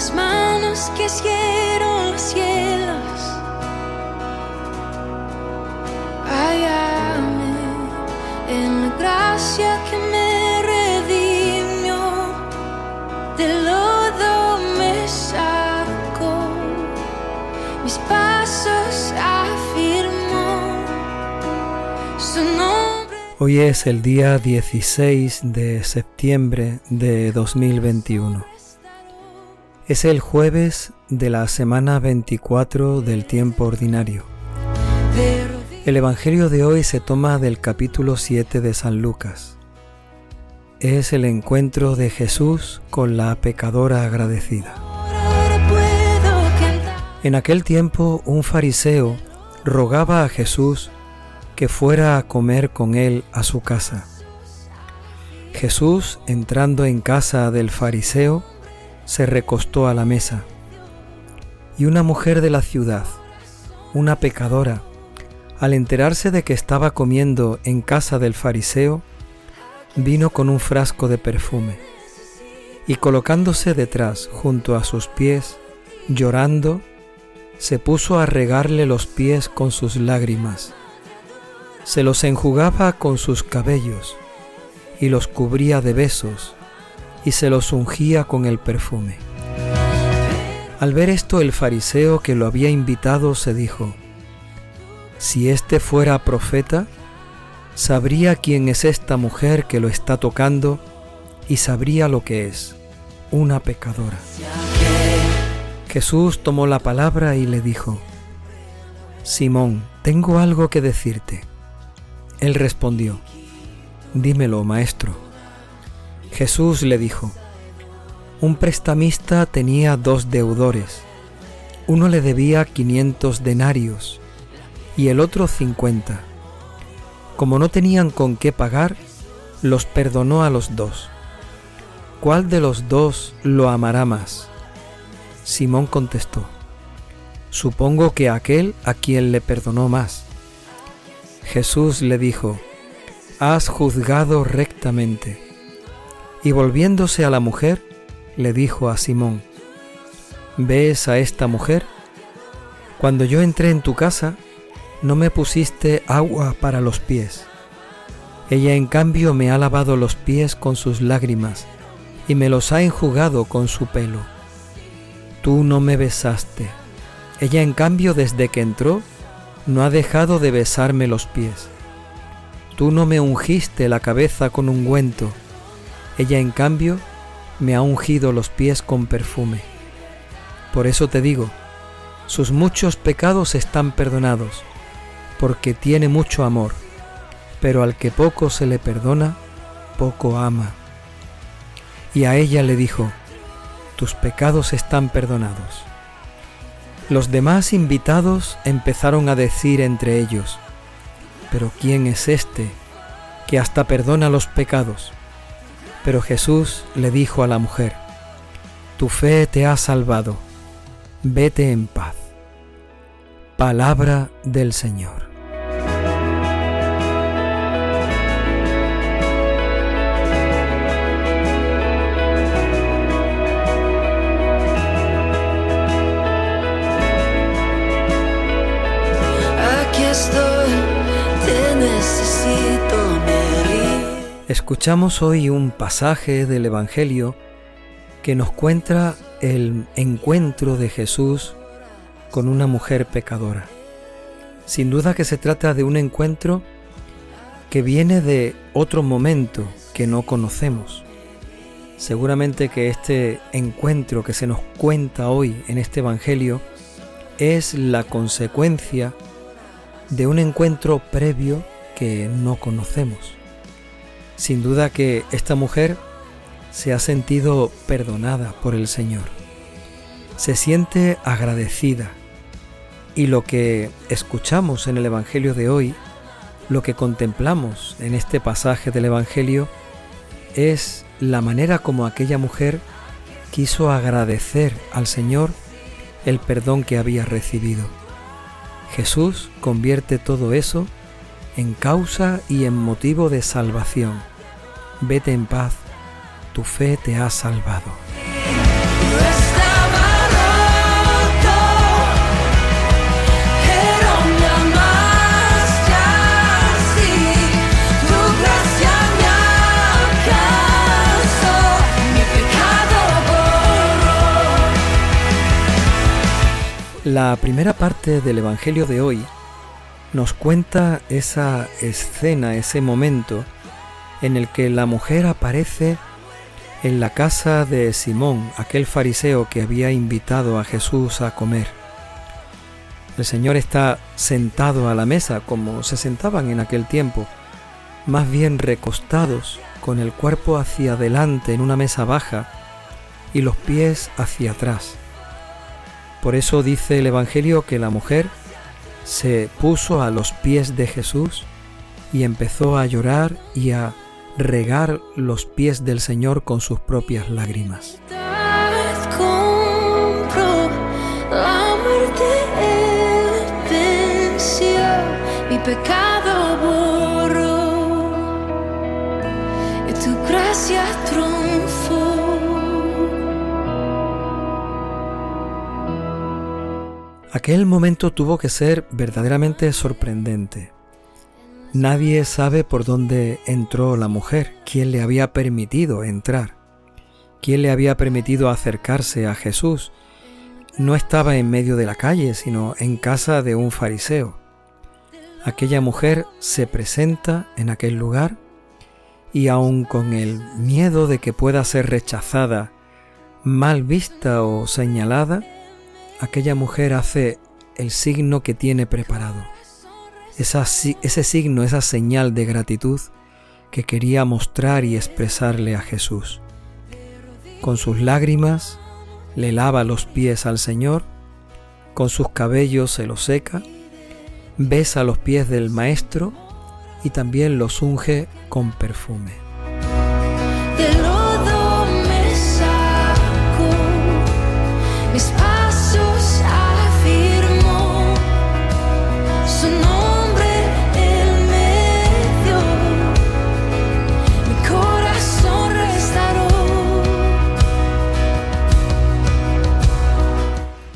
las manos que hicieron los cielos. En la gracia que me redimió, del lodo me sacó, mis pasos afirmó su nombre. Hoy es el día 16 de septiembre de 2021. Es el jueves de la semana 24 del tiempo ordinario. El Evangelio de hoy se toma del capítulo 7 de San Lucas. Es el encuentro de Jesús con la pecadora agradecida. En aquel tiempo un fariseo rogaba a Jesús que fuera a comer con él a su casa. Jesús, entrando en casa del fariseo, se recostó a la mesa. Y una mujer de la ciudad, una pecadora, al enterarse de que estaba comiendo en casa del fariseo, vino con un frasco de perfume y colocándose detrás junto a sus pies, llorando, se puso a regarle los pies con sus lágrimas. Se los enjugaba con sus cabellos y los cubría de besos y se los ungía con el perfume. Al ver esto el fariseo que lo había invitado se dijo, si éste fuera profeta, sabría quién es esta mujer que lo está tocando y sabría lo que es, una pecadora. Jesús tomó la palabra y le dijo, Simón, tengo algo que decirte. Él respondió, Dímelo, maestro. Jesús le dijo, Un prestamista tenía dos deudores. Uno le debía 500 denarios y el otro 50. Como no tenían con qué pagar, los perdonó a los dos. ¿Cuál de los dos lo amará más? Simón contestó, Supongo que aquel a quien le perdonó más. Jesús le dijo, Has juzgado rectamente. Y volviéndose a la mujer, le dijo a Simón, ¿Ves a esta mujer? Cuando yo entré en tu casa, no me pusiste agua para los pies. Ella en cambio me ha lavado los pies con sus lágrimas y me los ha enjugado con su pelo. Tú no me besaste. Ella en cambio desde que entró no ha dejado de besarme los pies. Tú no me ungiste la cabeza con ungüento. Ella en cambio me ha ungido los pies con perfume. Por eso te digo, sus muchos pecados están perdonados, porque tiene mucho amor, pero al que poco se le perdona, poco ama. Y a ella le dijo, tus pecados están perdonados. Los demás invitados empezaron a decir entre ellos, pero ¿quién es este que hasta perdona los pecados? Pero Jesús le dijo a la mujer, tu fe te ha salvado, vete en paz. Palabra del Señor. Escuchamos hoy un pasaje del Evangelio que nos cuenta el encuentro de Jesús con una mujer pecadora. Sin duda que se trata de un encuentro que viene de otro momento que no conocemos. Seguramente que este encuentro que se nos cuenta hoy en este Evangelio es la consecuencia de un encuentro previo que no conocemos. Sin duda que esta mujer se ha sentido perdonada por el Señor. Se siente agradecida. Y lo que escuchamos en el Evangelio de hoy, lo que contemplamos en este pasaje del Evangelio, es la manera como aquella mujer quiso agradecer al Señor el perdón que había recibido. Jesús convierte todo eso en causa y en motivo de salvación vete en paz, tu fe te ha salvado. La primera parte del Evangelio de hoy nos cuenta esa escena, ese momento en el que la mujer aparece en la casa de Simón, aquel fariseo que había invitado a Jesús a comer. El Señor está sentado a la mesa como se sentaban en aquel tiempo, más bien recostados, con el cuerpo hacia adelante en una mesa baja y los pies hacia atrás. Por eso dice el Evangelio que la mujer se puso a los pies de Jesús y empezó a llorar y a regar los pies del Señor con sus propias lágrimas. mi pecado borró, y tu gracia triunfó. Aquel momento tuvo que ser verdaderamente sorprendente. Nadie sabe por dónde entró la mujer, quién le había permitido entrar, quién le había permitido acercarse a Jesús. No estaba en medio de la calle, sino en casa de un fariseo. Aquella mujer se presenta en aquel lugar y aun con el miedo de que pueda ser rechazada, mal vista o señalada, aquella mujer hace el signo que tiene preparado ese signo, esa señal de gratitud que quería mostrar y expresarle a Jesús. Con sus lágrimas le lava los pies al Señor, con sus cabellos se los seca, besa los pies del Maestro y también los unge con perfume.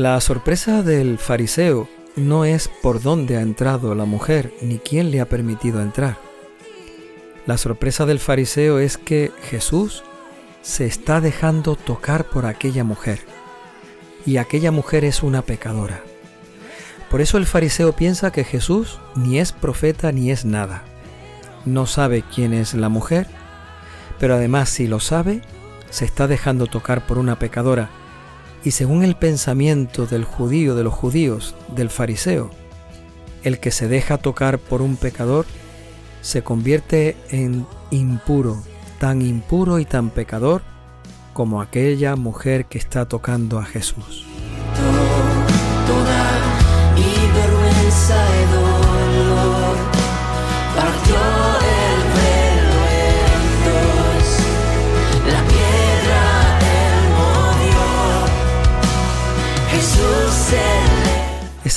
La sorpresa del fariseo no es por dónde ha entrado la mujer ni quién le ha permitido entrar. La sorpresa del fariseo es que Jesús se está dejando tocar por aquella mujer y aquella mujer es una pecadora. Por eso el fariseo piensa que Jesús ni es profeta ni es nada. No sabe quién es la mujer, pero además si lo sabe, se está dejando tocar por una pecadora y según el pensamiento del judío, de los judíos, del fariseo, el que se deja tocar por un pecador se convierte en impuro, tan impuro y tan pecador como aquella mujer que está tocando a Jesús.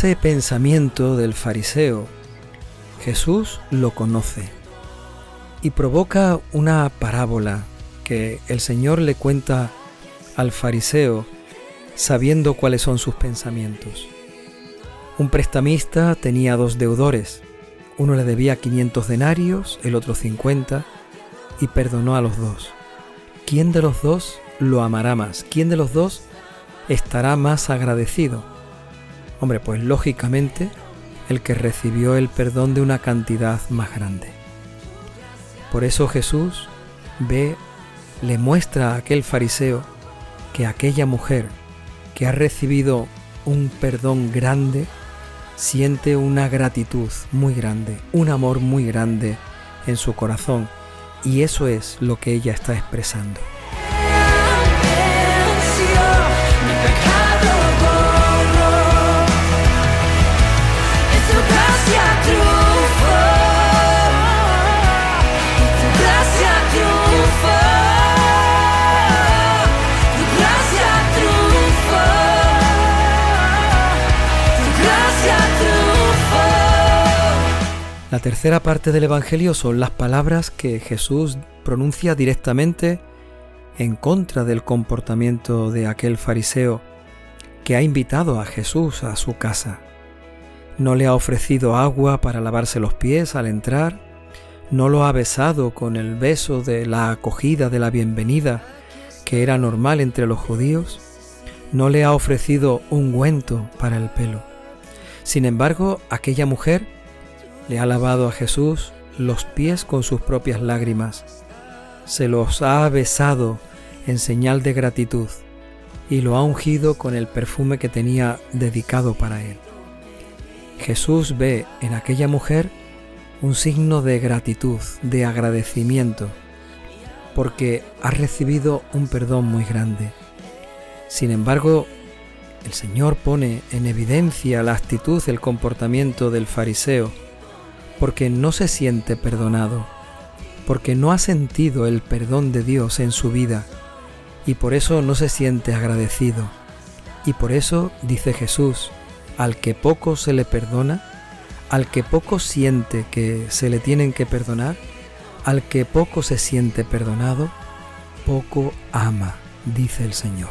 Pensamiento del fariseo, Jesús lo conoce y provoca una parábola que el Señor le cuenta al fariseo sabiendo cuáles son sus pensamientos. Un prestamista tenía dos deudores, uno le debía 500 denarios, el otro 50, y perdonó a los dos. ¿Quién de los dos lo amará más? ¿Quién de los dos estará más agradecido? Hombre, pues lógicamente el que recibió el perdón de una cantidad más grande. Por eso Jesús ve, le muestra a aquel fariseo que aquella mujer que ha recibido un perdón grande, siente una gratitud muy grande, un amor muy grande en su corazón. Y eso es lo que ella está expresando. La tercera parte del Evangelio son las palabras que Jesús pronuncia directamente en contra del comportamiento de aquel fariseo que ha invitado a Jesús a su casa. No le ha ofrecido agua para lavarse los pies al entrar, no lo ha besado con el beso de la acogida de la bienvenida que era normal entre los judíos, no le ha ofrecido ungüento para el pelo. Sin embargo, aquella mujer le ha lavado a Jesús los pies con sus propias lágrimas, se los ha besado en señal de gratitud y lo ha ungido con el perfume que tenía dedicado para él. Jesús ve en aquella mujer un signo de gratitud, de agradecimiento, porque ha recibido un perdón muy grande. Sin embargo, el Señor pone en evidencia la actitud, el comportamiento del fariseo, porque no se siente perdonado, porque no ha sentido el perdón de Dios en su vida y por eso no se siente agradecido. Y por eso, dice Jesús, al que poco se le perdona, al que poco siente que se le tienen que perdonar, al que poco se siente perdonado, poco ama, dice el Señor.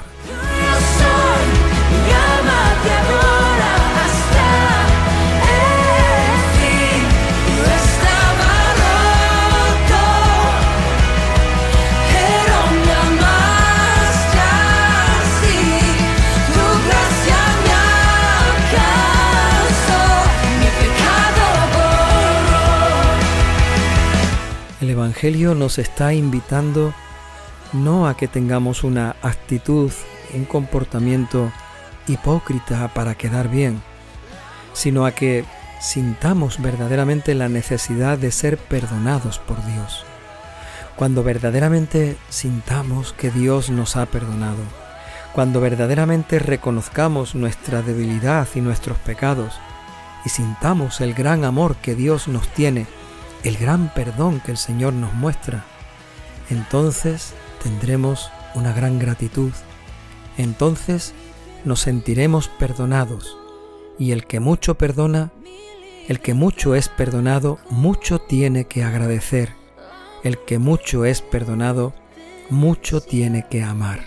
Evangelio nos está invitando no a que tengamos una actitud, un comportamiento hipócrita para quedar bien, sino a que sintamos verdaderamente la necesidad de ser perdonados por Dios. Cuando verdaderamente sintamos que Dios nos ha perdonado, cuando verdaderamente reconozcamos nuestra debilidad y nuestros pecados, y sintamos el gran amor que Dios nos tiene, el gran perdón que el Señor nos muestra, entonces tendremos una gran gratitud. Entonces nos sentiremos perdonados y el que mucho perdona, el que mucho es perdonado, mucho tiene que agradecer. El que mucho es perdonado, mucho tiene que amar.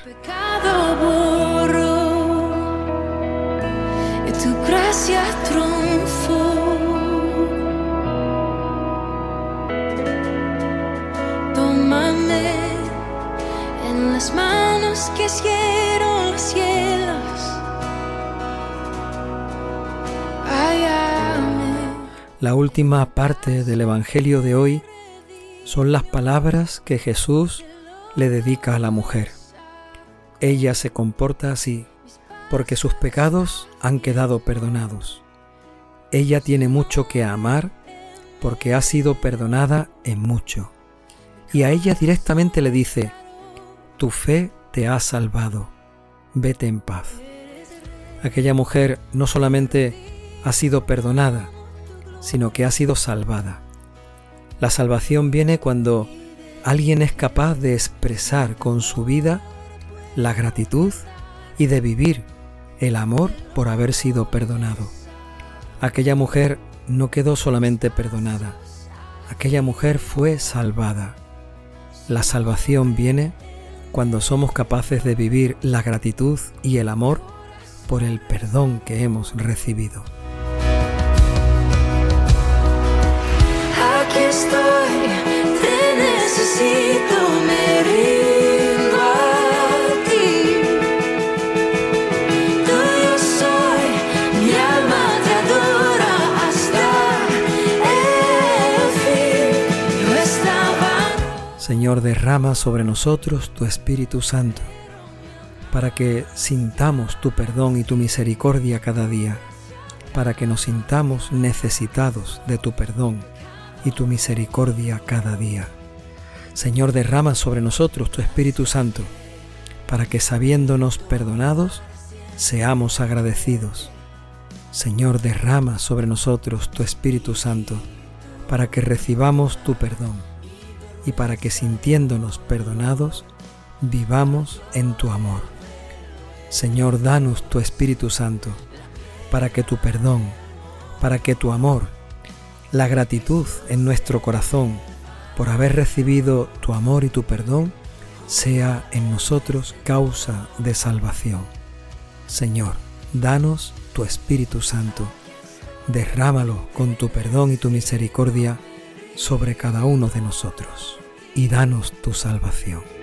La última parte del Evangelio de hoy son las palabras que Jesús le dedica a la mujer. Ella se comporta así porque sus pecados han quedado perdonados. Ella tiene mucho que amar porque ha sido perdonada en mucho. Y a ella directamente le dice, tu fe te ha salvado, vete en paz. Aquella mujer no solamente ha sido perdonada, sino que ha sido salvada. La salvación viene cuando alguien es capaz de expresar con su vida la gratitud y de vivir el amor por haber sido perdonado. Aquella mujer no quedó solamente perdonada, aquella mujer fue salvada. La salvación viene cuando somos capaces de vivir la gratitud y el amor por el perdón que hemos recibido. Estoy, te necesito, Señor, derrama sobre nosotros tu Espíritu Santo, para que sintamos tu perdón y tu misericordia cada día, para que nos sintamos necesitados de tu perdón y tu misericordia cada día. Señor, derrama sobre nosotros tu Espíritu Santo, para que sabiéndonos perdonados, seamos agradecidos. Señor, derrama sobre nosotros tu Espíritu Santo, para que recibamos tu perdón y para que sintiéndonos perdonados, vivamos en tu amor. Señor, danos tu Espíritu Santo, para que tu perdón, para que tu amor, la gratitud en nuestro corazón por haber recibido tu amor y tu perdón, sea en nosotros causa de salvación. Señor, danos tu Espíritu Santo, derrámalo con tu perdón y tu misericordia sobre cada uno de nosotros y danos tu salvación.